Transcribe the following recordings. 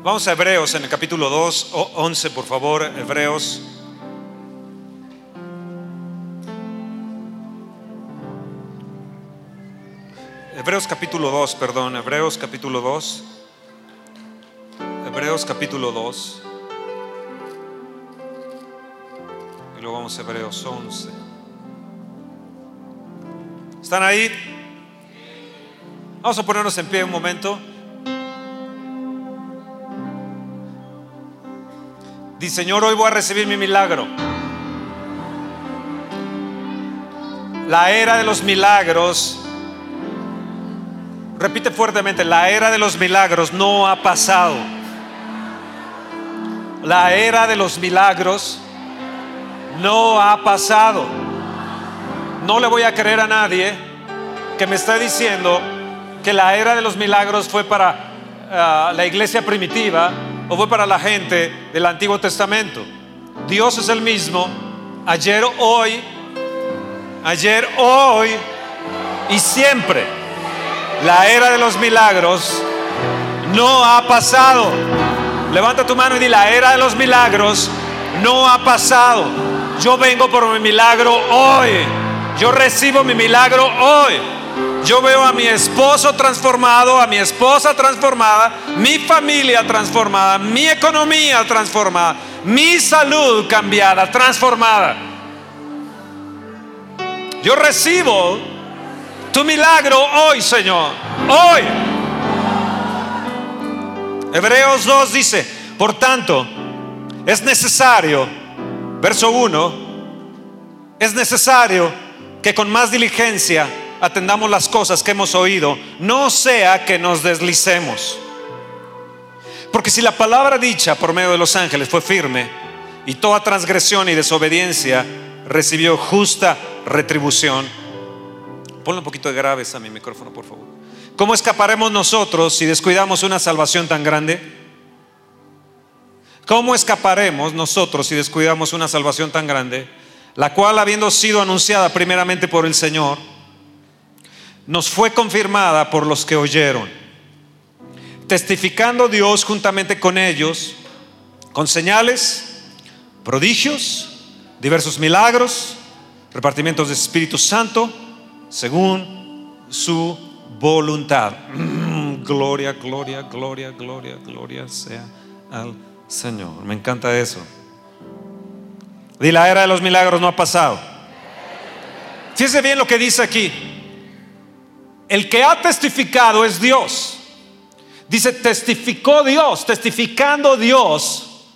Vamos a Hebreos en el capítulo 2, 11, por favor, Hebreos. Hebreos capítulo 2, perdón, Hebreos capítulo 2. Hebreos capítulo 2. Y luego vamos a Hebreos 11. ¿Están ahí? Vamos a ponernos en pie un momento. Dice, Señor, hoy voy a recibir mi milagro. La era de los milagros, repite fuertemente, la era de los milagros no ha pasado. La era de los milagros no ha pasado. No le voy a creer a nadie que me esté diciendo que la era de los milagros fue para ah, la iglesia primitiva o fue para la gente del Antiguo Testamento. Dios es el mismo ayer, hoy, ayer, hoy y siempre. La era de los milagros no ha pasado. Levanta tu mano y di, la era de los milagros no ha pasado. Yo vengo por mi milagro hoy. Yo recibo mi milagro hoy. Yo veo a mi esposo transformado, a mi esposa transformada, mi familia transformada, mi economía transformada, mi salud cambiada, transformada. Yo recibo tu milagro hoy, Señor. Hoy. Hebreos 2 dice, por tanto, es necesario, verso 1, es necesario que con más diligencia atendamos las cosas que hemos oído, no sea que nos deslicemos. Porque si la palabra dicha por medio de los ángeles fue firme y toda transgresión y desobediencia recibió justa retribución, ponle un poquito de graves a mi micrófono, por favor. ¿Cómo escaparemos nosotros si descuidamos una salvación tan grande? ¿Cómo escaparemos nosotros si descuidamos una salvación tan grande, la cual habiendo sido anunciada primeramente por el Señor, nos fue confirmada por los que oyeron, testificando Dios juntamente con ellos, con señales, prodigios, diversos milagros, repartimientos de Espíritu Santo, según su voluntad. gloria, gloria, gloria, gloria, gloria sea al Señor. Me encanta eso. Y la era de los milagros no ha pasado. Fíjese bien lo que dice aquí. El que ha testificado es Dios. Dice, testificó Dios, testificando Dios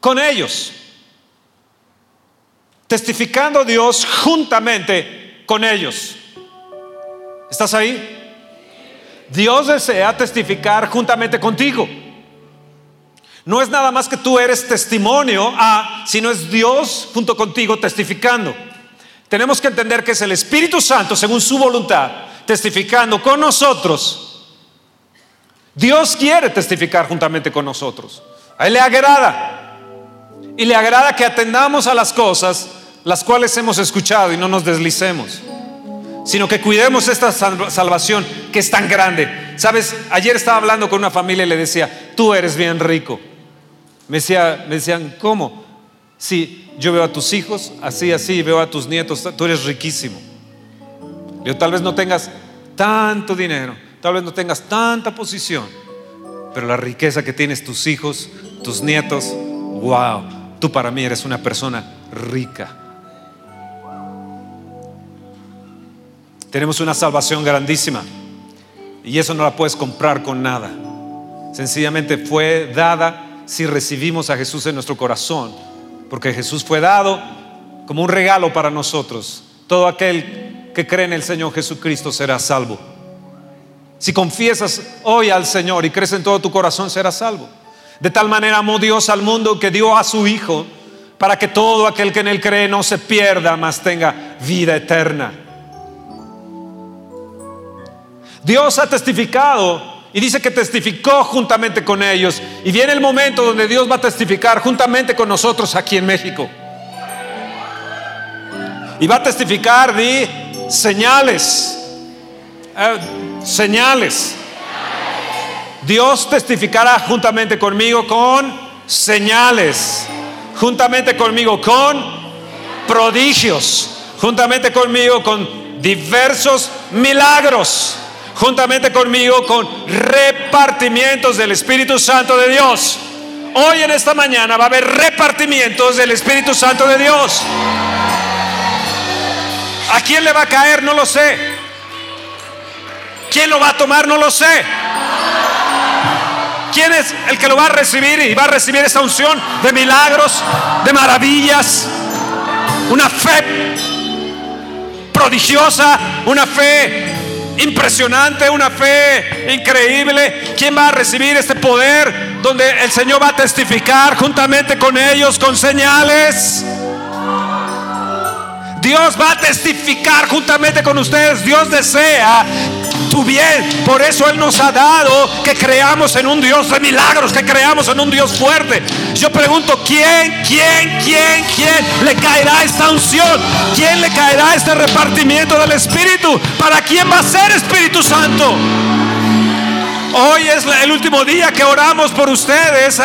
con ellos. Testificando Dios juntamente con ellos. ¿Estás ahí? Dios desea testificar juntamente contigo. No es nada más que tú eres testimonio a, sino es Dios junto contigo testificando. Tenemos que entender que es el Espíritu Santo, según su voluntad, testificando con nosotros. Dios quiere testificar juntamente con nosotros. A Él le agrada. Y le agrada que atendamos a las cosas las cuales hemos escuchado y no nos deslicemos. Sino que cuidemos esta salvación que es tan grande. Sabes, ayer estaba hablando con una familia y le decía, tú eres bien rico. Me, decía, me decían, ¿cómo? Si yo veo a tus hijos así, así, veo a tus nietos, tú eres riquísimo. Yo tal vez no tengas tanto dinero, tal vez no tengas tanta posición, pero la riqueza que tienes tus hijos, tus nietos, wow, tú para mí eres una persona rica. Tenemos una salvación grandísima y eso no la puedes comprar con nada. Sencillamente fue dada si recibimos a Jesús en nuestro corazón porque Jesús fue dado como un regalo para nosotros. Todo aquel que cree en el Señor Jesucristo será salvo. Si confiesas hoy al Señor y crees en todo tu corazón, serás salvo. De tal manera amó Dios al mundo que dio a su Hijo para que todo aquel que en él cree no se pierda, mas tenga vida eterna. Dios ha testificado y dice que testificó juntamente con ellos. Y viene el momento donde Dios va a testificar juntamente con nosotros aquí en México. Y va a testificar de señales. Eh, señales. Dios testificará juntamente conmigo con señales, juntamente conmigo con prodigios, juntamente conmigo con diversos milagros, juntamente conmigo con repartimientos del Espíritu Santo de Dios. Hoy en esta mañana va a haber repartimientos del Espíritu Santo de Dios. ¿A quién le va a caer? No lo sé. ¿Quién lo va a tomar? No lo sé. ¿Quién es el que lo va a recibir y va a recibir esa unción de milagros, de maravillas? Una fe prodigiosa, una fe impresionante, una fe increíble. ¿Quién va a recibir este poder donde el Señor va a testificar juntamente con ellos con señales? Dios va a testificar juntamente con ustedes. Dios desea tu bien. Por eso Él nos ha dado que creamos en un Dios de milagros, que creamos en un Dios fuerte. Yo pregunto, ¿quién, quién, quién, quién le caerá esta unción? ¿Quién le caerá este repartimiento del Espíritu? ¿Para quién va a ser Espíritu Santo? Hoy es el último día que oramos por ustedes.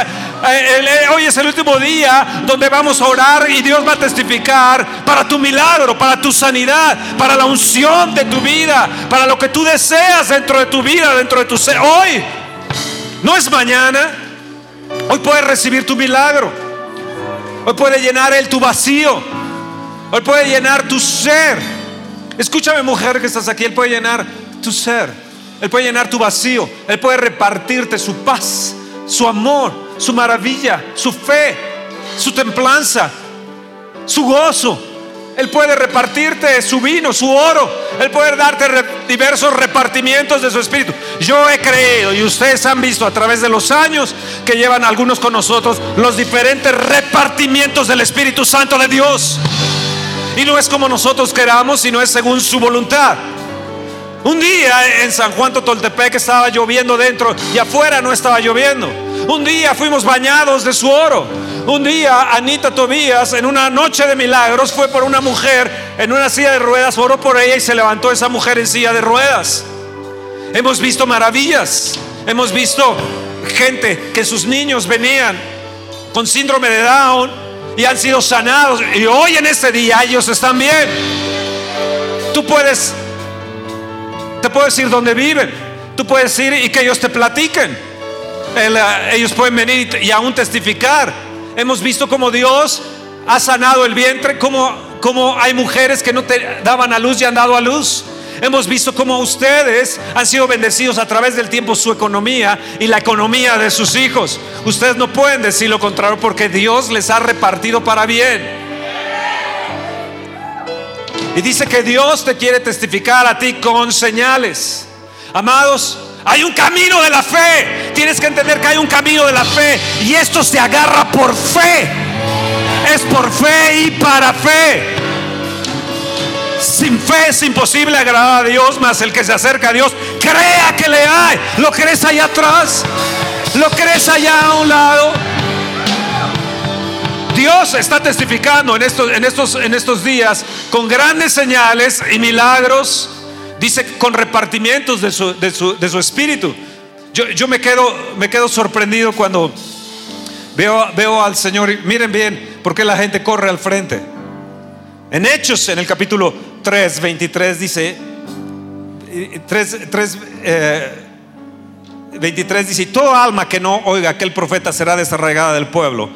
Eh, eh, hoy es el último día donde vamos a orar y Dios va a testificar para tu milagro, para tu sanidad, para la unción de tu vida, para lo que tú deseas dentro de tu vida, dentro de tu ser. Hoy, no es mañana. Hoy puedes recibir tu milagro. Hoy puede llenar Él tu vacío. Hoy puede llenar tu ser. Escúchame mujer que estás aquí, Él puede llenar tu ser. Él puede llenar tu vacío. Él puede repartirte su paz, su amor, su maravilla, su fe, su templanza, su gozo. Él puede repartirte su vino, su oro. Él puede darte diversos repartimientos de su espíritu. Yo he creído y ustedes han visto a través de los años que llevan algunos con nosotros los diferentes repartimientos del Espíritu Santo de Dios. Y no es como nosotros queramos, sino es según su voluntad. Un día en San Juan Totoltepec estaba lloviendo dentro y afuera no estaba lloviendo. Un día fuimos bañados de su oro. Un día Anita Tobías en una noche de milagros fue por una mujer en una silla de ruedas, oró por ella y se levantó esa mujer en silla de ruedas. Hemos visto maravillas. Hemos visto gente que sus niños venían con síndrome de Down y han sido sanados. Y hoy en este día ellos están bien. Tú puedes te puedes decir dónde viven. Tú puedes ir y que ellos te platiquen. Eh, ellos pueden venir y aún testificar. Hemos visto como Dios ha sanado el vientre, como, como hay mujeres que no te daban a luz y han dado a luz. Hemos visto cómo ustedes han sido bendecidos a través del tiempo su economía y la economía de sus hijos. Ustedes no pueden decir lo contrario porque Dios les ha repartido para bien. Y dice que Dios te quiere testificar a ti con señales. Amados, hay un camino de la fe. Tienes que entender que hay un camino de la fe. Y esto se agarra por fe. Es por fe y para fe. Sin fe es imposible agradar a Dios, más el que se acerca a Dios, crea que le hay. ¿Lo crees allá atrás? ¿Lo crees allá a un lado? Dios está testificando en estos, días con grandes señales y milagros, dice con repartimientos de su, espíritu. Yo, me, quedo, sorprendido cuando veo, al Señor, y miren bien, porque la gente corre al frente. En Hechos, en el capítulo 3, 23, dice, 3, 3 23 dice, todo alma que no oiga aquel profeta será desarraigada del pueblo.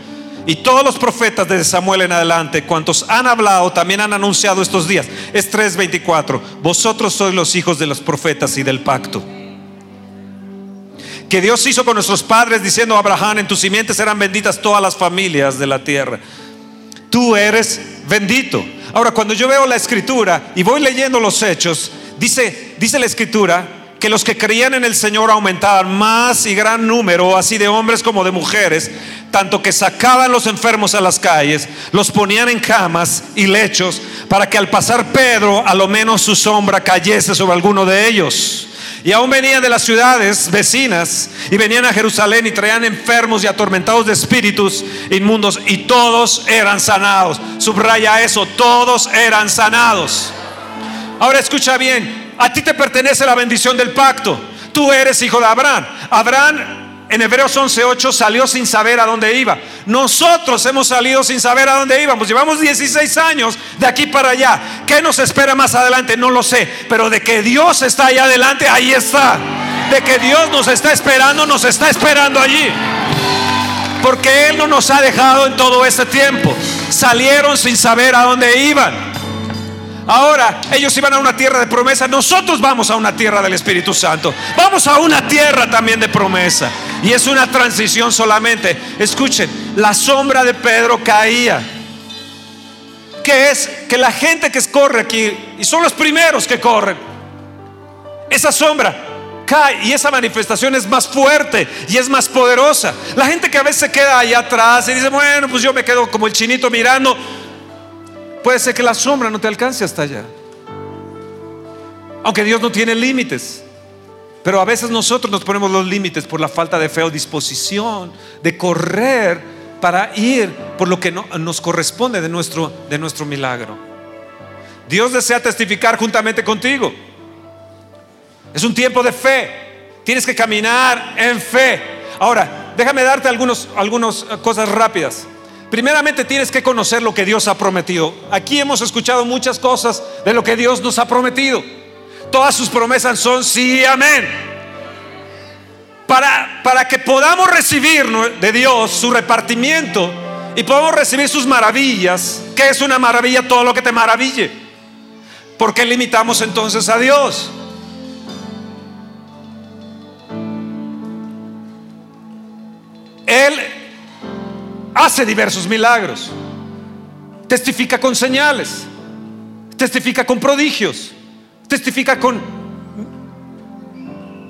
Y todos los profetas desde Samuel en adelante, cuantos han hablado, también han anunciado estos días. Es 3:24. Vosotros sois los hijos de los profetas y del pacto. Que Dios hizo con nuestros padres diciendo a Abraham, en tus simientes serán benditas todas las familias de la tierra. Tú eres bendito. Ahora, cuando yo veo la escritura y voy leyendo los hechos, dice, dice la escritura que los que creían en el Señor aumentaban más y gran número, así de hombres como de mujeres, tanto que sacaban los enfermos a las calles, los ponían en camas y lechos, para que al pasar Pedro, a lo menos su sombra cayese sobre alguno de ellos. Y aún venían de las ciudades vecinas y venían a Jerusalén y traían enfermos y atormentados de espíritus inmundos y todos eran sanados. Subraya eso, todos eran sanados. Ahora escucha bien, a ti te pertenece la bendición del pacto. tú eres hijo de Abraham. Abraham en Hebreos 11:8 salió sin saber a dónde iba. Nosotros hemos salido sin saber a dónde íbamos. Llevamos 16 años de aquí para allá. ¿Qué nos espera más adelante? No lo sé. Pero de que Dios está allá adelante, ahí está. De que Dios nos está esperando, nos está esperando allí. Porque Él no nos ha dejado en todo este tiempo. Salieron sin saber a dónde iban. Ahora ellos iban a una tierra de promesa, nosotros vamos a una tierra del Espíritu Santo. Vamos a una tierra también de promesa. Y es una transición solamente. Escuchen, la sombra de Pedro caía. Que es que la gente que corre aquí, y son los primeros que corren, esa sombra cae y esa manifestación es más fuerte y es más poderosa. La gente que a veces se queda allá atrás y dice, bueno, pues yo me quedo como el chinito mirando, Puede ser que la sombra no te alcance hasta allá. Aunque Dios no tiene límites. Pero a veces nosotros nos ponemos los límites por la falta de fe o disposición de correr para ir por lo que nos corresponde de nuestro, de nuestro milagro. Dios desea testificar juntamente contigo. Es un tiempo de fe. Tienes que caminar en fe. Ahora, déjame darte algunas algunos cosas rápidas. Primeramente tienes que conocer lo que Dios ha prometido. Aquí hemos escuchado muchas cosas de lo que Dios nos ha prometido. Todas sus promesas son sí, amén. Para, para que podamos recibir de Dios su repartimiento y podamos recibir sus maravillas, que es una maravilla todo lo que te maraville. ¿Por qué limitamos entonces a Dios? Él hace diversos milagros, testifica con señales, testifica con prodigios, testifica con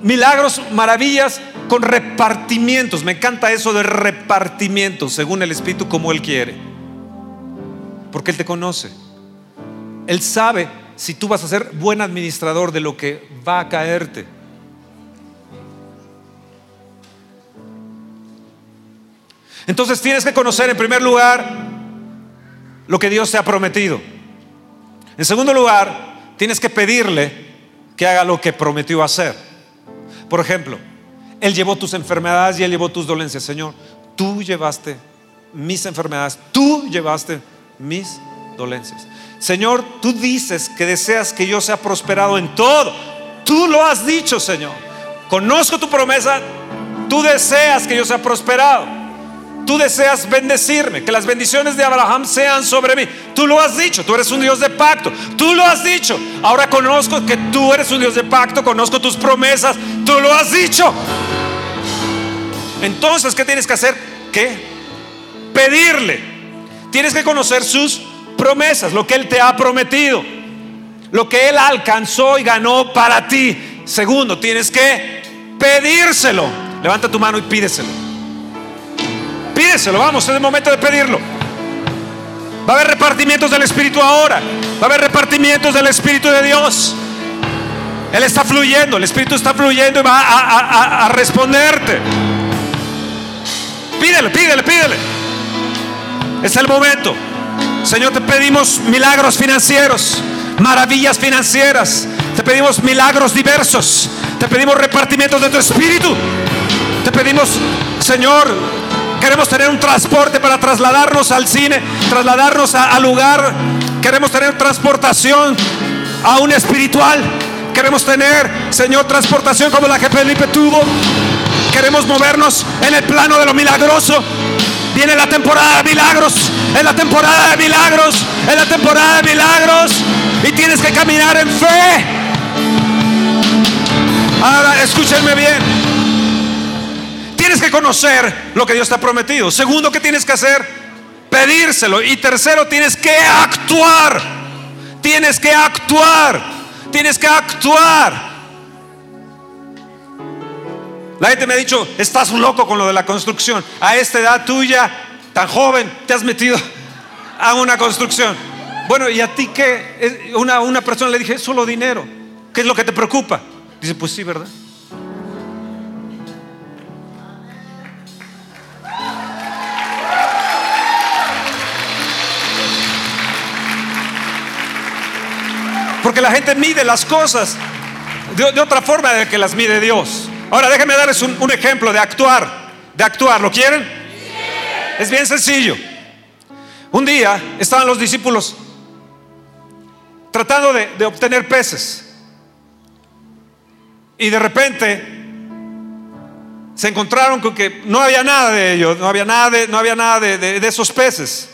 milagros, maravillas, con repartimientos. Me encanta eso de repartimientos, según el Espíritu, como Él quiere. Porque Él te conoce. Él sabe si tú vas a ser buen administrador de lo que va a caerte. Entonces tienes que conocer en primer lugar lo que Dios te ha prometido. En segundo lugar, tienes que pedirle que haga lo que prometió hacer. Por ejemplo, Él llevó tus enfermedades y Él llevó tus dolencias. Señor, tú llevaste mis enfermedades, tú llevaste mis dolencias. Señor, tú dices que deseas que yo sea prosperado en todo. Tú lo has dicho, Señor. Conozco tu promesa, tú deseas que yo sea prosperado. Tú deseas bendecirme, que las bendiciones de Abraham sean sobre mí. Tú lo has dicho, tú eres un Dios de pacto. Tú lo has dicho. Ahora conozco que tú eres un Dios de pacto, conozco tus promesas. Tú lo has dicho. Entonces, ¿qué tienes que hacer? ¿Qué? Pedirle. Tienes que conocer sus promesas, lo que Él te ha prometido, lo que Él alcanzó y ganó para ti. Segundo, tienes que pedírselo. Levanta tu mano y pídeselo. Pídeselo, vamos, es el momento de pedirlo. Va a haber repartimientos del Espíritu ahora. Va a haber repartimientos del Espíritu de Dios. Él está fluyendo, el Espíritu está fluyendo y va a, a responderte. Pídele, pídele, pídele. Es el momento. Señor, te pedimos milagros financieros, maravillas financieras. Te pedimos milagros diversos. Te pedimos repartimientos de tu Espíritu. Te pedimos, Señor, Queremos tener un transporte para trasladarnos al cine, trasladarnos al lugar. Queremos tener transportación a un espiritual. Queremos tener, Señor, transportación como la que Felipe tuvo. Queremos movernos en el plano de lo milagroso. Viene la temporada de milagros. En la temporada de milagros. En la temporada de milagros. Y tienes que caminar en fe. Ahora, escúchenme bien. Tienes que conocer lo que Dios te ha prometido. Segundo, ¿qué tienes que hacer? Pedírselo. Y tercero, tienes que actuar. Tienes que actuar. Tienes que actuar. La gente me ha dicho, estás loco con lo de la construcción. A esta edad tuya, tan joven, te has metido a una construcción. Bueno, ¿y a ti qué? Una, una persona le dije, solo dinero. ¿Qué es lo que te preocupa? Dice, pues sí, ¿verdad? Porque la gente mide las cosas de, otra forma de que las mide Dios. Ahora déjenme darles un, ejemplo de actuar, de actuar. ¿Lo quieren? Es bien sencillo. Un día estaban los discípulos tratando de, obtener peces. Y de repente se encontraron con que no había nada de ellos, no había nada de, no había nada de, esos peces.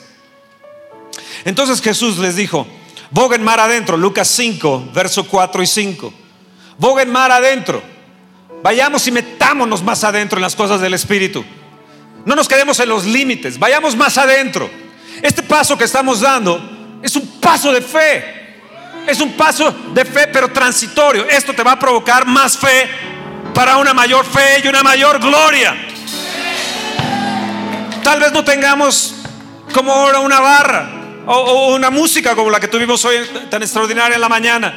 Entonces Jesús les dijo, boguen mar adentro, Lucas 5, verso 4 y 5. Boguen mar adentro. Vayamos y metámonos más adentro en las cosas del Espíritu. No nos quedemos en los límites, vayamos más adentro. Este paso que estamos dando es un paso de fe. Es un paso de fe, pero transitorio. Esto te va a provocar más fe para una mayor fe y una mayor gloria. Tal vez no tengamos como ahora una barra o, una música como la que tuvimos hoy tan extraordinaria en la mañana.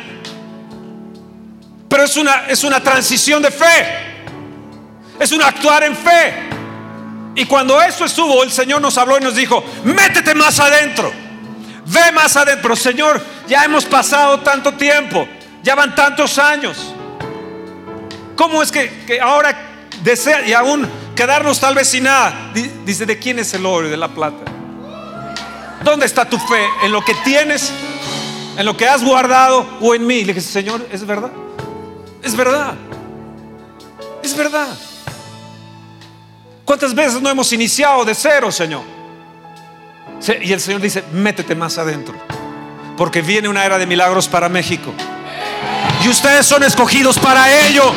Pero es una, es una transición de fe. Es un actuar en fe. Y cuando eso estuvo, el Señor nos habló y nos dijo, métete más adentro. Ve más adentro. Señor, ya hemos pasado tanto tiempo. Ya van tantos años. ¿Cómo es que, ahora desea y aún quedarnos tal vez sin nada? Dice, ¿de quién es el oro y de la plata? ¿Dónde está tu fe? ¿En lo que tienes? ¿En lo que has guardado o en mí? Le dije, Señor, es verdad. Es verdad. Es verdad. ¿Cuántas veces no hemos iniciado de cero, Señor? Y el Señor dice, métete más adentro, porque viene una era de milagros para México. Y ustedes son escogidos para ello.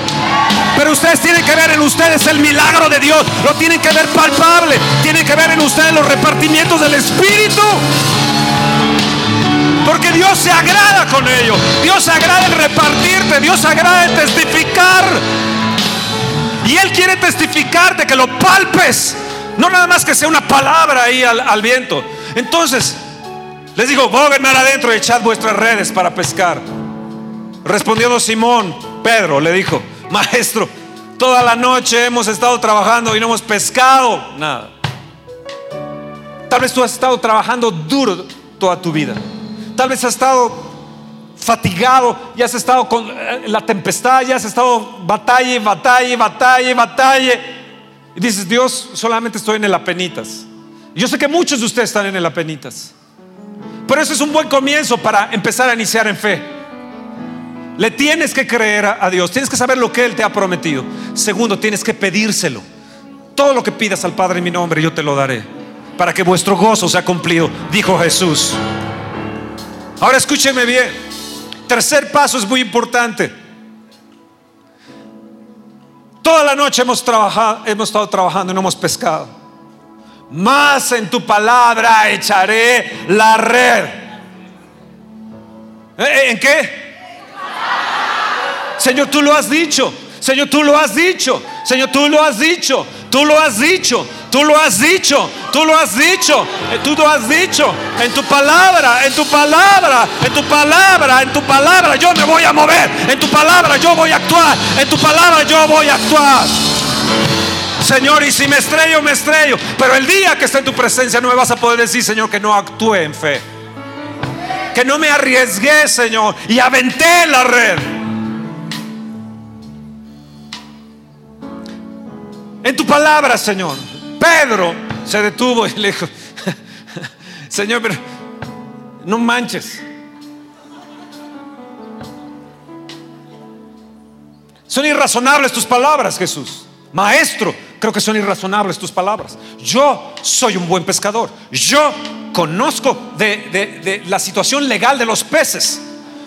Pero ustedes tienen que ver en ustedes el milagro de Dios. Lo tienen que ver palpable. Tienen que ver en ustedes los repartimientos del Espíritu. Porque Dios se agrada con ello. Dios se agrada en repartirte. Dios se agrada en testificar. Y Él quiere testificarte, que lo palpes. No nada más que sea una palabra ahí al, viento. Entonces, les digo, bóguenme adentro y echad vuestras redes para pescar. Respondiendo Simón, Pedro le dijo, maestro, toda la noche hemos estado trabajando y no hemos pescado nada. Tal vez tú has estado trabajando duro toda tu vida. Tal vez has estado fatigado y has estado con eh, la tempestad, y has estado batalla, batalla, batalla, batalla. Y dices, Dios, solamente estoy en el apenitas. Yo sé que muchos de ustedes están en el apenitas. Pero eso es un buen comienzo para empezar a iniciar en fe. Le tienes que creer a Dios, tienes que saber lo que Él te ha prometido. Segundo, tienes que pedírselo. Todo lo que pidas al Padre en mi nombre, yo te lo daré. Para que vuestro gozo sea cumplido, dijo Jesús. Ahora escúcheme bien. Tercer paso es muy importante. Toda la noche hemos trabajado, hemos estado trabajando y no hemos pescado. Más en tu palabra echaré la red. ¿Eh, ¿En qué? Señor, tú lo has dicho. Señor, tú lo has dicho. Señor, tú lo has dicho. Tú lo has dicho. Tú lo has dicho. Tú lo has dicho. Eh, tú lo has dicho. En tu palabra, en tu palabra, en tu palabra, en tu palabra yo me voy a mover. En tu palabra yo voy a actuar. En tu palabra yo voy a actuar. Señor, y si me estrello, me estrello. Pero el día que esté en tu presencia no me vas a poder decir, Señor, que no actúe en fe. Que no me arriesgué, Señor, y aventé la red. En tu palabra, Señor. Pedro se detuvo y le dijo, Señor, pero no manches. Son irrazonables tus palabras, Jesús. Maestro, creo que son irrazonables tus palabras. Yo soy un buen pescador. Yo conozco de, de, la situación legal de los peces.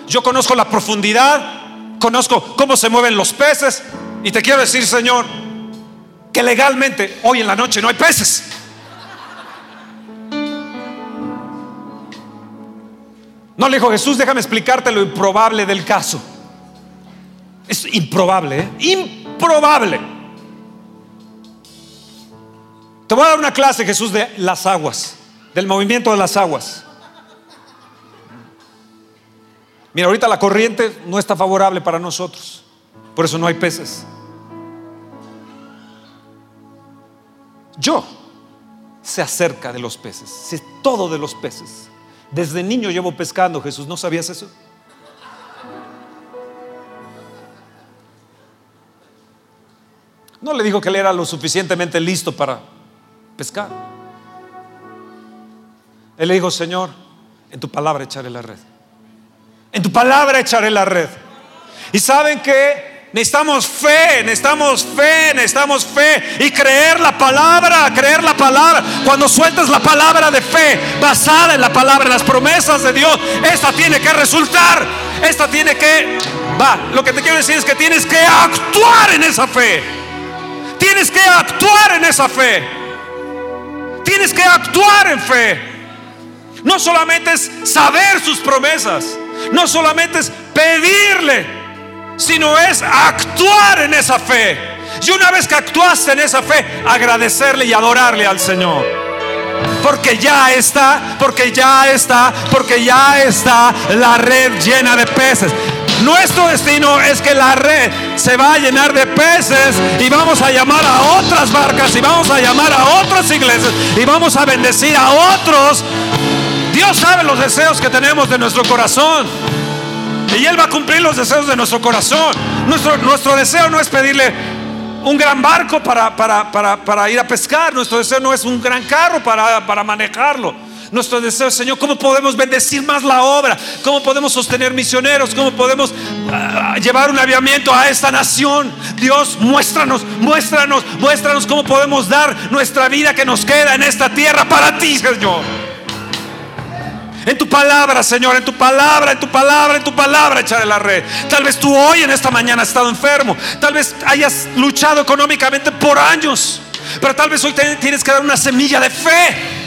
Yo conozco la profundidad, conozco cómo se mueven los peces. Y te quiero decir, Señor, que legalmente hoy en la noche no hay peces. No le dijo Jesús, déjame explicarte lo improbable del caso. Es improbable, ¿eh? improbable. Te voy a dar una clase, Jesús, de las aguas, del movimiento de las aguas. Mira, ahorita la corriente no está favorable para nosotros, por eso no hay peces. Yo sé acerca de los peces, sé todo de los peces. Desde niño llevo pescando, Jesús, ¿no sabías eso? No le dijo que él era lo suficientemente listo para pescar. Él le dijo, Señor, en tu palabra echaré la red. En tu palabra echaré la red. Y saben que Necesitamos fe, necesitamos fe, necesitamos fe y creer la palabra, creer la palabra. Cuando sueltas la palabra de fe basada en la palabra, en las promesas de Dios, esta tiene que resultar, esta tiene que, va, lo que te quiero decir es que tienes que actuar en esa fe. Tienes que actuar en esa fe. Tienes que actuar en fe. No solamente es saber sus promesas, no solamente es pedirle sino es actuar en esa fe. Y una vez que actuaste en esa fe, agradecerle y adorarle al Señor. Porque ya está, porque ya está, porque ya está la red llena de peces. Nuestro destino es que la red se va a llenar de peces y vamos a llamar a otras barcas y vamos a llamar a otras iglesias y vamos a bendecir a otros. Dios sabe los deseos que tenemos de nuestro corazón. Y Él va a cumplir los deseos de nuestro corazón. Nuestro, nuestro deseo no es pedirle un gran barco para, para, ir a pescar. Nuestro deseo no es un gran carro para, para manejarlo. Nuestro deseo, Señor, ¿cómo podemos bendecir más la obra? ¿Cómo podemos sostener misioneros? ¿Cómo podemos ah, llevar un aviamiento a esta nación? Dios, muéstranos, muéstranos, muéstranos cómo podemos dar nuestra vida que nos queda en esta tierra para ti, Señor. En tu palabra, Señor, en tu palabra, en tu palabra, en tu palabra echaré la red. Tal vez tú hoy en esta mañana has estado enfermo. Tal vez hayas luchado económicamente por años. Pero tal vez hoy tienes que dar una semilla de fe.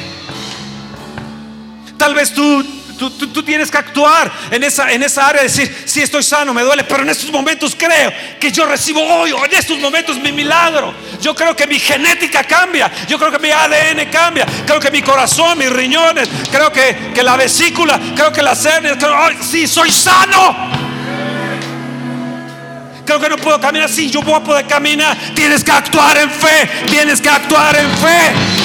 Tal vez tú Tú, tienes que actuar en esa, en esa área, decir, sí, estoy sano, me duele, pero en estos momentos creo que yo recibo hoy, en estos momentos mi milagro. Yo creo que mi genética cambia, yo creo que mi ADN cambia, creo que mi corazón, mis riñones, creo que, la vesícula, creo que las hernias, creo, sí, soy sano. Creo que no puedo caminar, sí, yo voy a poder caminar. Tienes que actuar en fe, tienes que actuar en fe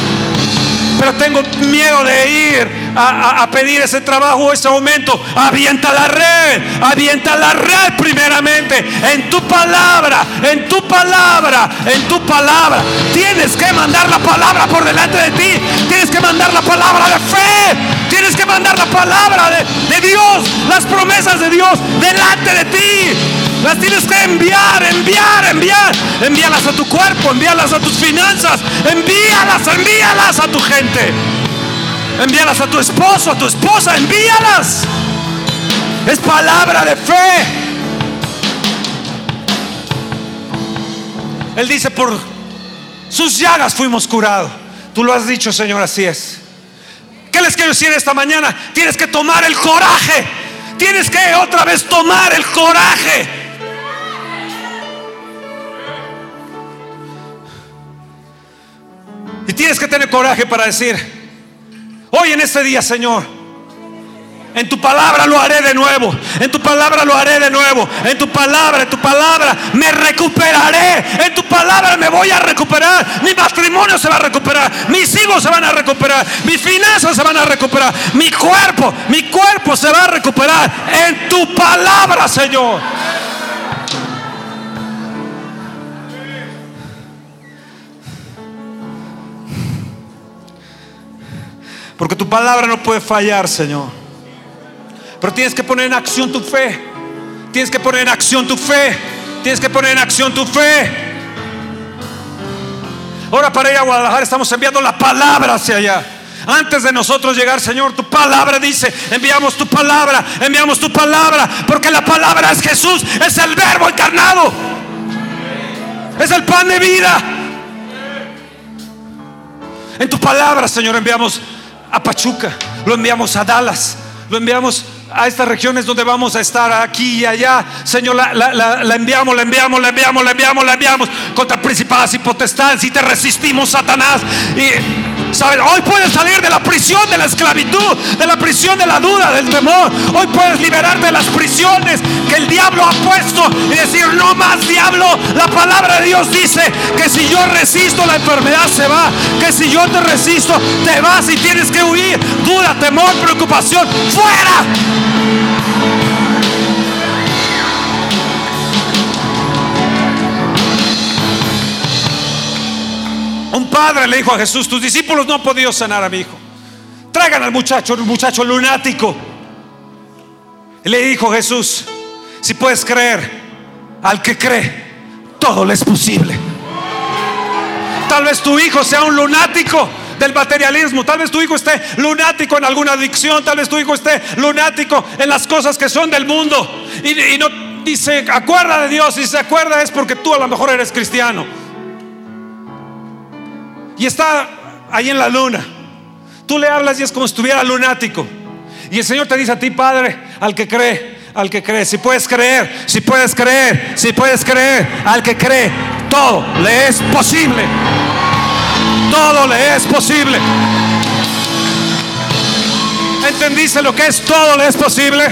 pero tengo miedo de ir a, pedir ese trabajo o ese aumento. Avienta la red, avienta la red primeramente en tu palabra, en tu palabra, en tu palabra. Tienes que mandar la palabra por delante de ti, tienes que mandar la palabra de fe, tienes que mandar la palabra de, de Dios, las promesas de Dios delante de ti. Las tienes que enviar, enviar, enviar. Envíalas a tu cuerpo, envíalas a tus finanzas, envíalas, envíalas a tu gente. Envíalas a tu esposo, a tu esposa, envíalas. Es palabra de fe. Él dice, por sus llagas fuimos curados. Tú lo has dicho, Señor, así es. ¿Qué les quiero decir esta mañana? Tienes que tomar el coraje. Tienes que otra vez tomar el coraje tienes que tener coraje para decir, hoy en este día, Señor, en tu palabra lo haré de nuevo. En tu palabra lo haré de nuevo. En tu palabra, en tu palabra me recuperaré. En tu palabra me voy a recuperar. Mi matrimonio se va a recuperar. Mis hijos se van a recuperar. Mis finanzas se van a recuperar. Mi cuerpo, mi cuerpo se va a recuperar. En tu palabra, Señor. Porque tu palabra no puede fallar, Señor. Pero tienes que poner en acción tu fe. Tienes que poner en acción tu fe. Tienes que poner en acción tu fe. Ahora para ir a Guadalajara estamos enviando la palabra hacia allá. Antes de nosotros llegar, Señor, tu palabra dice, enviamos tu palabra, enviamos tu palabra, porque la palabra es Jesús, es el verbo encarnado, es el pan de vida. En tu palabra, Señor, enviamos a Pachuca, lo enviamos a Dallas, lo enviamos a estas regiones donde vamos a estar aquí y allá. Señor, la, enviamos, la enviamos, la enviamos, la enviamos, la enviamos contra principadas y potestades y te resistimos, Satanás. Y Hoy puedes salir de la prisión de la esclavitud, de la prisión de la duda, del temor. Hoy puedes liberarte de las prisiones que el diablo ha puesto y decir, no más diablo. La palabra de Dios dice que si yo resisto la enfermedad se va, que si yo te resisto te vas y tienes que huir. Duda, temor, preocupación, fuera. Padre le dijo a Jesús, tus discípulos no han podido sanar a mi hijo. Traigan al muchacho, un muchacho lunático. Y le dijo Jesús, si puedes creer, al que cree, todo le es posible. Tal vez tu hijo sea un lunático del materialismo. Tal vez tu hijo esté lunático en alguna adicción. Tal vez tu hijo esté lunático en las cosas que son del mundo. Y, no dice, acuerda de Dios. Y si se acuerda es porque tú a lo mejor eres cristiano. Y está ahí en la luna. Tú le hablas y es como si estuviera lunático. Y el Señor te dice a ti, Padre, al que cree, al que cree. Si puedes creer, si puedes creer, si puedes creer, al que cree, todo le es posible. Todo le es posible. ¿Entendiste lo que es todo le es posible?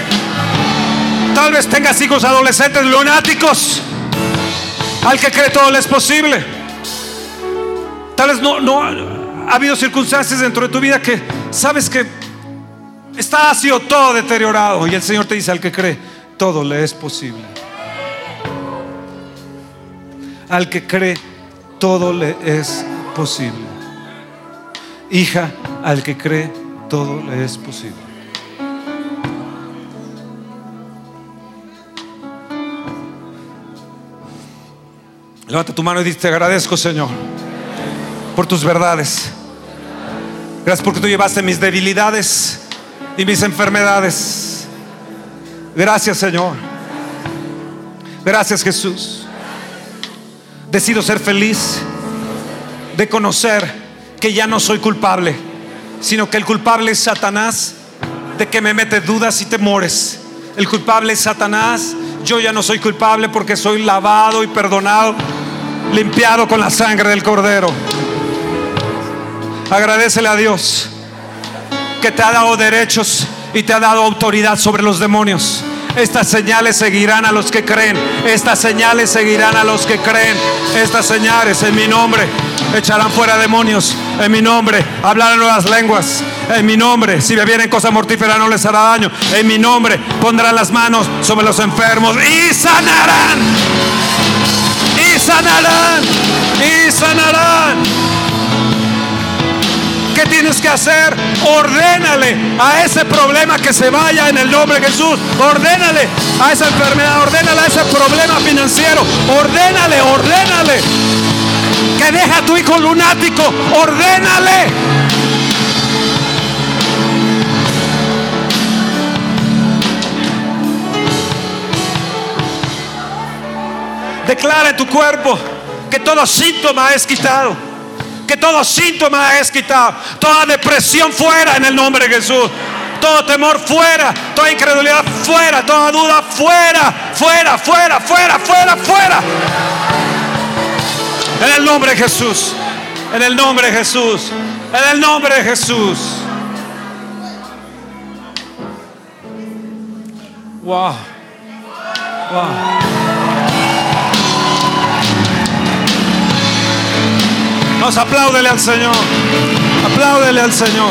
Tal vez tengas hijos adolescentes lunáticos. Al que cree todo le es posible. Tal vez no, no ha habido circunstancias dentro de tu vida que sabes que está sido todo deteriorado. Y el Señor te dice al que cree, todo le es posible. Al que cree, todo le es posible. Hija, al que cree, todo le es posible. Levanta tu mano y dice, te agradezco Señor por tus verdades. Gracias porque tú llevaste mis debilidades y mis enfermedades. Gracias Señor. Gracias Jesús. Decido ser feliz de conocer que ya no soy culpable, sino que el culpable es Satanás, de que me mete dudas y temores. El culpable es Satanás. Yo ya no soy culpable porque soy lavado y perdonado, limpiado con la sangre del cordero. Agradecele a Dios que te ha dado derechos y te ha dado autoridad sobre los demonios. Estas señales seguirán a los que creen. Estas señales seguirán a los que creen. Estas señales en mi nombre echarán fuera demonios. En mi nombre hablarán nuevas lenguas. En mi nombre, si bebieren cosa mortífera no les hará daño. En mi nombre pondrán las manos sobre los enfermos y sanarán. Y sanarán. Y sanarán. ¿Qué tienes que hacer? Ordénale a ese problema que se vaya en el nombre de Jesús. Ordénale a esa enfermedad, ordénale a ese problema financiero. Ordénale, ordénale. Que deja a tu hijo lunático. Ordénale. Declara en tu cuerpo que todo síntoma es quitado que todo síntoma es quitado, toda depresión fuera en el nombre de Jesús. Todo temor fuera, toda incredulidad fuera, toda duda fuera, fuera, fuera, fuera, fuera, fuera. En el nombre de Jesús, en el nombre de Jesús, en el nombre de Jesús. Wow. Wow. Apláudele al Señor. Apláudele al Señor.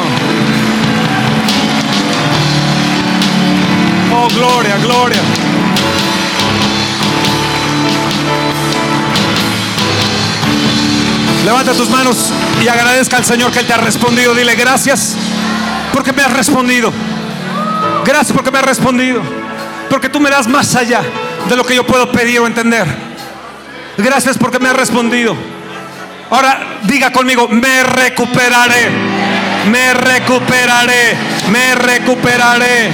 Oh, gloria, gloria. Levanta tus manos y agradezca al Señor que Él te ha respondido. Dile gracias porque me has respondido. Gracias porque me has respondido. Porque tú me das más allá de lo que yo puedo pedir o entender. Gracias porque me has respondido. Ahora diga conmigo, me recuperaré, me recuperaré, me recuperaré.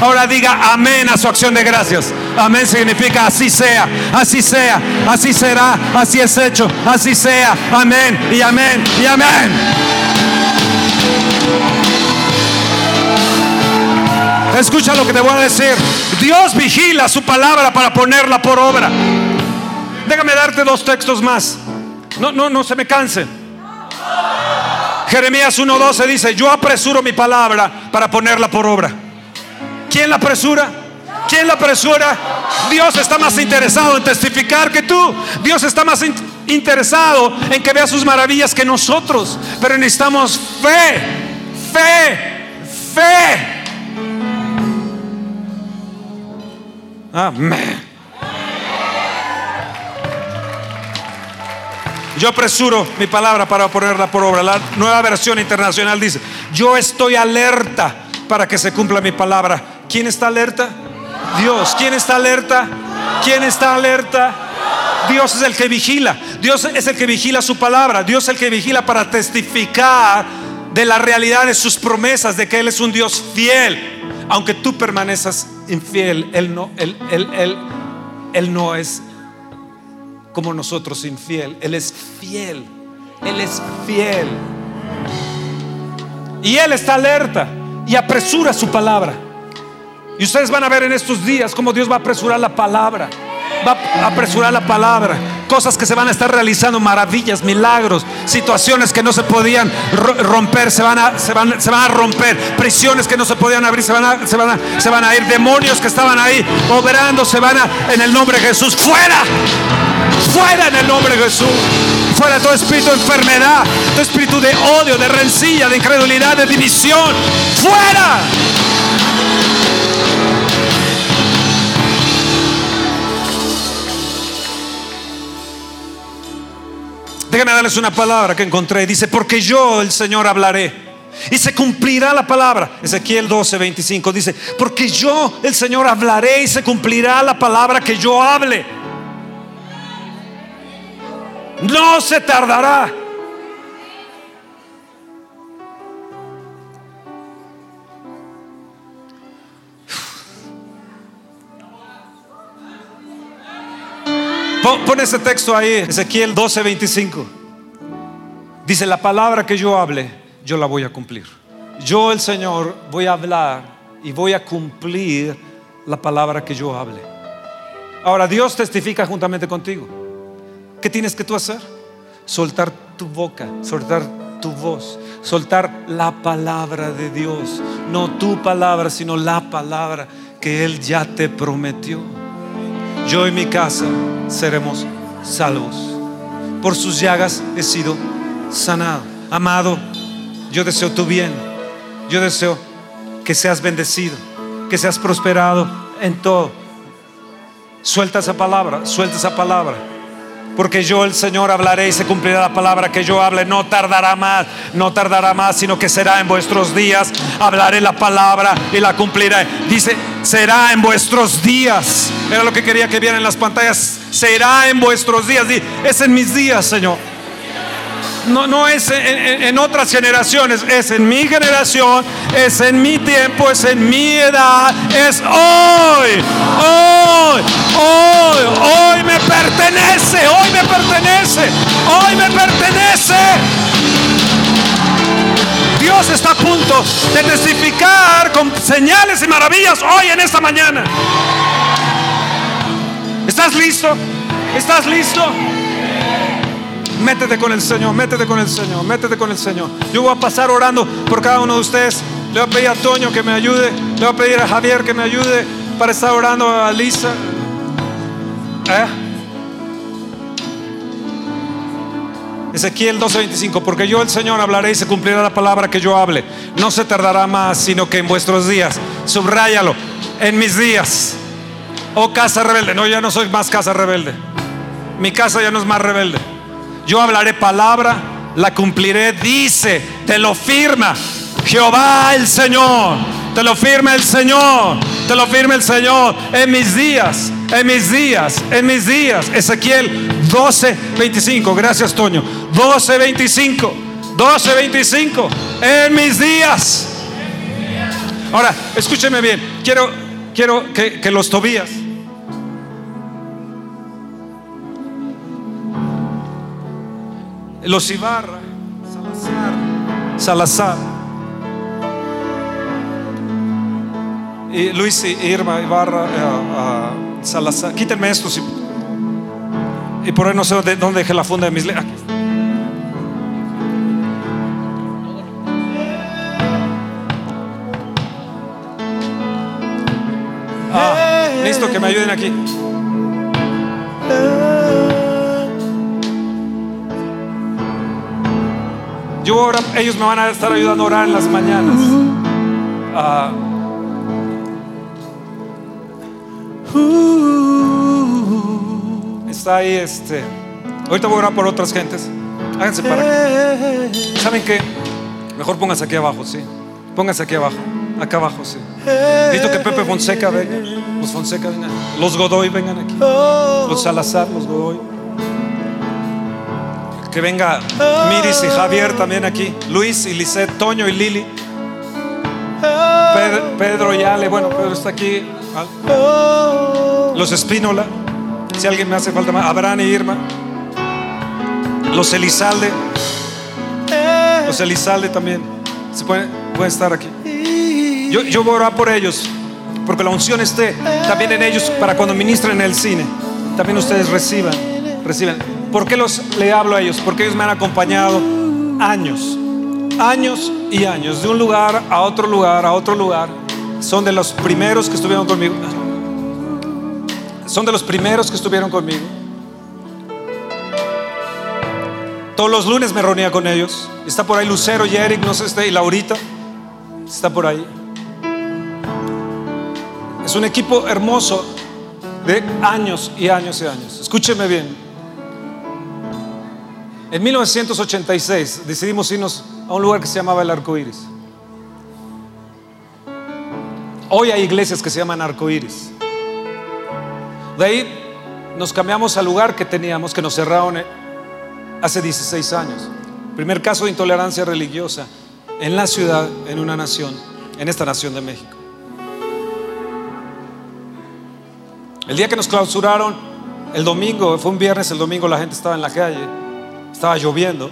Ahora diga amén a su acción de gracias. Amén significa así sea, así sea, así será, así es hecho, así sea. Amén y amén y amén. Escucha lo que te voy a decir. Dios vigila su palabra para ponerla por obra. Déjame darte dos textos más. No, no, no se me canse. Jeremías 1.12 dice, yo apresuro mi palabra para ponerla por obra. ¿Quién la apresura? ¿Quién la apresura? Dios está más interesado en testificar que tú. Dios está más interesado en que vea sus maravillas que nosotros. Pero necesitamos fe, fe, fe. Amén. Yo apresuro mi palabra para ponerla por obra. La nueva versión internacional dice, yo estoy alerta para que se cumpla mi palabra. ¿Quién está alerta? Dios. ¿Quién está alerta? ¿Quién está alerta? Dios es el que vigila. Dios es el que vigila su palabra. Dios es el que vigila para testificar de la realidad de sus promesas, de que Él es un Dios fiel. Aunque tú permanezcas infiel, Él no, él, él, él, él no es como nosotros infiel. Él es fiel. Él es fiel. Y Él está alerta y apresura su palabra. Y ustedes van a ver en estos días cómo Dios va a apresurar la palabra. Va a apresurar la palabra. Cosas que se van a estar realizando, maravillas, milagros, situaciones que no se podían romper, se van a, se van, se van a romper. Prisiones que no se podían abrir, se van, a, se, van a, se van a ir. Demonios que estaban ahí obrando, se van a, en el nombre de Jesús, fuera. Fuera en el nombre de Jesús. Fuera todo espíritu de enfermedad, todo espíritu de odio, de rencilla, de incredulidad, de división. Fuera. Déjenme darles una palabra que encontré. Dice, porque yo, el Señor, hablaré. Y se cumplirá la palabra. Ezequiel 12, 25 dice, porque yo, el Señor, hablaré y se cumplirá la palabra que yo hable. No se tardará. Pon ese texto ahí, Ezequiel 12:25. Dice, la palabra que yo hable, yo la voy a cumplir. Yo, el Señor, voy a hablar y voy a cumplir la palabra que yo hable. Ahora, Dios testifica juntamente contigo. ¿Qué tienes que tú hacer? Soltar tu boca, soltar tu voz, soltar la palabra de Dios. No tu palabra, sino la palabra que Él ya te prometió. Yo y mi casa seremos salvos. Por sus llagas he sido sanado. Amado, yo deseo tu bien. Yo deseo que seas bendecido, que seas prosperado en todo. Suelta esa palabra, suelta esa palabra porque yo el Señor hablaré y se cumplirá la palabra que yo hable. No tardará más, no tardará más, sino que será en vuestros días. Hablaré la palabra y la cumpliré. Dice, será en vuestros días. Era lo que quería que vieran en las pantallas. Será en vuestros días. Es en mis días, Señor no, no es en, otras generaciones, es en mi generación, es en mi tiempo, es en mi edad, es hoy, hoy, hoy, hoy me pertenece, hoy me pertenece, hoy me pertenece. Dios está a punto de testificar con señales y maravillas hoy en esta mañana. ¿Estás listo? ¿Estás listo? Métete con el Señor, métete con el Señor, métete con el Señor. Yo voy a pasar orando por cada uno de ustedes. Le voy a pedir a Toño que me ayude. Le voy a pedir a Javier que me ayude para estar orando a Lisa. ¿Eh? Ezequiel 12:25, porque yo el Señor hablaré y se cumplirá la palabra que yo hable. No se tardará más, sino que en vuestros días, subráyalo, en mis días. Oh casa rebelde, no, ya no soy más casa rebelde. Mi casa ya no es más rebelde. Yo hablaré palabra, la cumpliré, dice, te lo firma Jehová el Señor, te lo firma el Señor, te lo firma el Señor en mis días, en mis días, en mis días. Ezequiel 12, 25, gracias Toño, 12, 25, 12, 25, en mis días. Ahora, escúcheme bien, quiero, quiero que, que los Tobías los Ibarra, Salazar, Salazar. Y Luis y Irma Ibarra, uh, Salazar. Quítenme esto. y por ahí no sé dónde, dónde dejé la funda de mis letras. Ah, listo, que me ayuden aquí. Yo ellos me van a estar ayudando a orar en las mañanas. Ah. está ahí este Ahorita voy a orar por otras gentes. Háganse para acá. ¿Saben qué? Mejor pónganse aquí abajo, sí. Pónganse aquí abajo. Acá abajo, sí. Necesito que Pepe Fonseca venga. Los Fonseca vengan. Los Godoy vengan aquí. Los Salazar, los Godoy. Que venga Miris y Javier también aquí. Luis y Lisette, Toño y Lili. Pedro, y Ale. Bueno, Pedro está aquí. Los Espínola. Si alguien me hace falta más. Abraham y Irma. Los Elizalde. Los Elizalde también. Se pueden, pueden estar aquí. Yo, yo voy a orar por ellos. Porque la unción esté también en ellos para cuando ministren en el cine. También ustedes reciban. Reciban. ¿Por qué los, le hablo a ellos? Porque ellos me han acompañado años. Años y años. De un lugar a otro lugar, a otro lugar. Son de los primeros que estuvieron conmigo. Son de los primeros que estuvieron conmigo. Todos los lunes me reunía con ellos. Está por ahí Lucero y Eric, no sé si está ahí, Laurita. Está por ahí. Es un equipo hermoso de años y años y años. Escúcheme bien. En 1986 decidimos irnos a un lugar que se llamaba el Arco Iris. Hoy hay iglesias que se llaman Arco Iris. De ahí nos cambiamos al lugar que teníamos, que nos cerraron hace 16 años. Primer caso de intolerancia religiosa en la ciudad, en una nación, en esta nación de México. El día que nos clausuraron, el domingo, fue un viernes, el domingo la gente estaba en la calle, estaba lloviendo.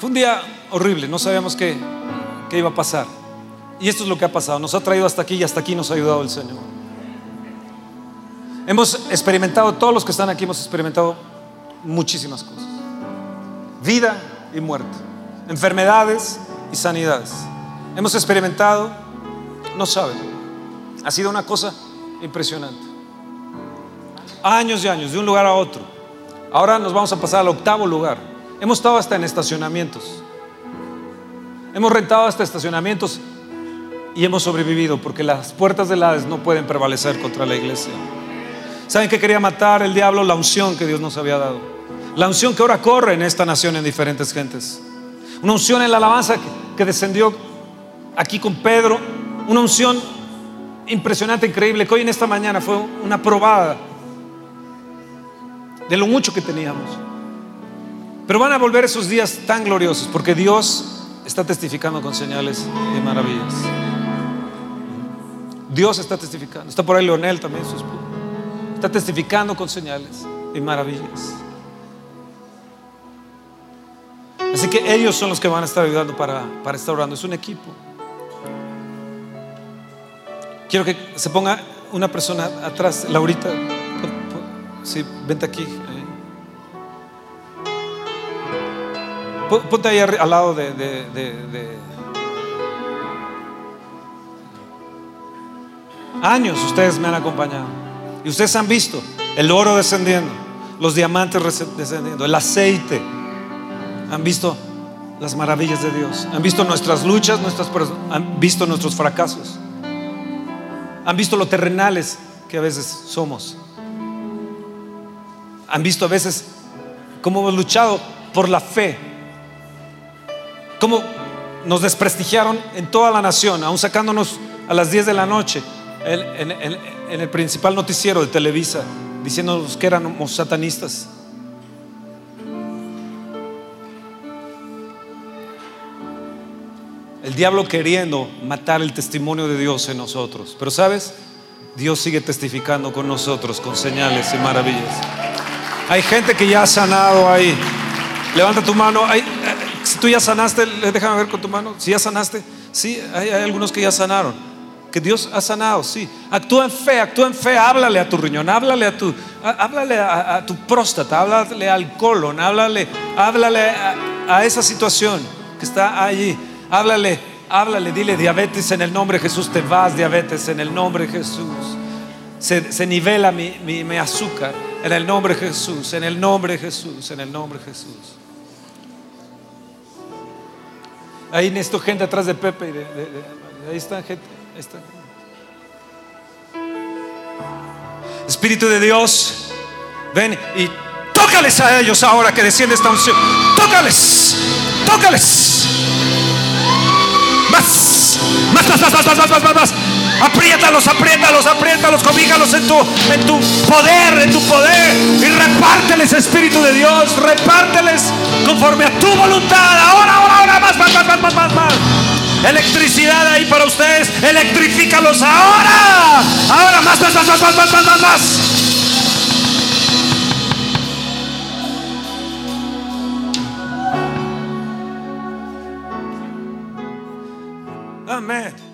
Fue un día horrible, no sabíamos qué, qué iba a pasar. Y esto es lo que ha pasado, nos ha traído hasta aquí y hasta aquí nos ha ayudado el Señor. Hemos experimentado, todos los que están aquí hemos experimentado muchísimas cosas. Vida y muerte, enfermedades y sanidades. Hemos experimentado, no saben, ha sido una cosa impresionante. Años y años, de un lugar a otro. Ahora nos vamos a pasar al octavo lugar. Hemos estado hasta en estacionamientos. Hemos rentado hasta estacionamientos y hemos sobrevivido porque las puertas del Hades no pueden prevalecer contra la iglesia. ¿Saben qué quería matar el diablo? La unción que Dios nos había dado. La unción que ahora corre en esta nación en diferentes gentes. Una unción en la alabanza que, que descendió aquí con Pedro. Una unción impresionante, increíble, que hoy en esta mañana fue una probada de lo mucho que teníamos. Pero van a volver esos días tan gloriosos porque Dios está testificando con señales y maravillas. Dios está testificando. Está por ahí Leonel también, su esposo. Está testificando con señales y maravillas. Así que ellos son los que van a estar ayudando para, para estar orando. Es un equipo. Quiero que se ponga una persona atrás, Laurita. Sí, vente aquí. Ponte ahí al lado de, Años ustedes me han acompañado. Y ustedes han visto el oro descendiendo, los diamantes descendiendo, el aceite. Han visto las maravillas de Dios. Han visto nuestras luchas, nuestras, han visto nuestros fracasos. Han visto lo terrenales que a veces somos. Han visto a veces cómo hemos luchado por la fe. Cómo nos desprestigiaron en toda la nación, aún sacándonos a las 10 de la noche en, el principal noticiero de Televisa, diciéndonos que éramos satanistas. El diablo queriendo matar el testimonio de Dios en nosotros. Pero sabes, Dios sigue testificando con nosotros con señales y maravillas. Hay gente que ya ha sanado ahí. Levanta tu mano. Hay, si tú ya sanaste, déjame ver con tu mano. Si ya sanaste, sí, hay, algunos que ya sanaron. Que Dios ha sanado, sí. Actúa en fe, actúa en fe. Háblale a tu riñón, háblale a tu, háblale a, a tu próstata, háblale al colon, háblale, háblale a, a esa situación que está allí. Háblale, háblale, dile diabetes en el nombre de Jesús, te vas diabetes en el nombre de Jesús. Se, se nivela mi, mi, mi, azúcar en el nombre de Jesús, en el nombre de Jesús, en el nombre de Jesús. Ahí necesito gente atrás de Pepe, y de, ahí está gente. Está. Espíritu de Dios, ven y Tócales a ellos ahora que desciende esta unción. Tócales. Tócales. Más, más, más, más, más, más, más, más. Apriétalos, apriétalos, apriétalos, cobíjalos en tu, en tu poder, en tu poder. Y repárteles, Espíritu de Dios. Repárteles conforme a tu voluntad. Ahora, ahora, ahora, más, más, más, más, más, más. Electricidad ahí para ustedes. Electrifícalos ahora. Ahora, más, más, más, más, más, más, más, más. más. Amén.